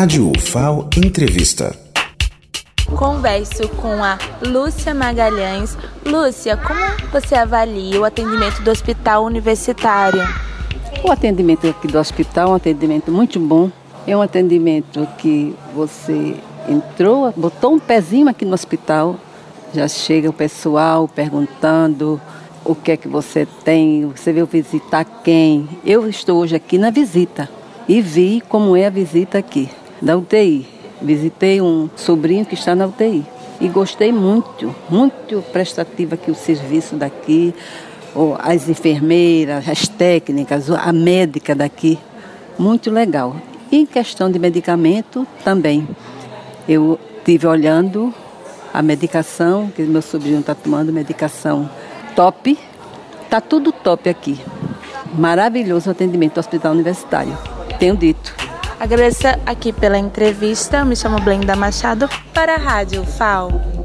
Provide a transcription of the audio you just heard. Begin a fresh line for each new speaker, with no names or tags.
Rádio UFAO Entrevista.
Converso com a Lúcia Magalhães. Lúcia, como você avalia o atendimento do hospital universitário?
O atendimento aqui do hospital é um atendimento muito bom. É um atendimento que você entrou, botou um pezinho aqui no hospital, já chega o pessoal perguntando o que é que você tem, você veio visitar quem. Eu estou hoje aqui na visita e vi como é a visita aqui, da UTI. Visitei um sobrinho que está na UTI e gostei muito, muito prestativo aqui o serviço daqui, as enfermeiras, as técnicas, a médica daqui, muito legal. E em questão de medicamento também. Eu tive olhando a medicação, que meu sobrinho está tomando medicação top. Tá tudo top aqui. Maravilhoso atendimento do Hospital Universitário. Tenho dito.
Agradeço aqui pela entrevista. Me chamo Blenda Machado para a Rádio FAO.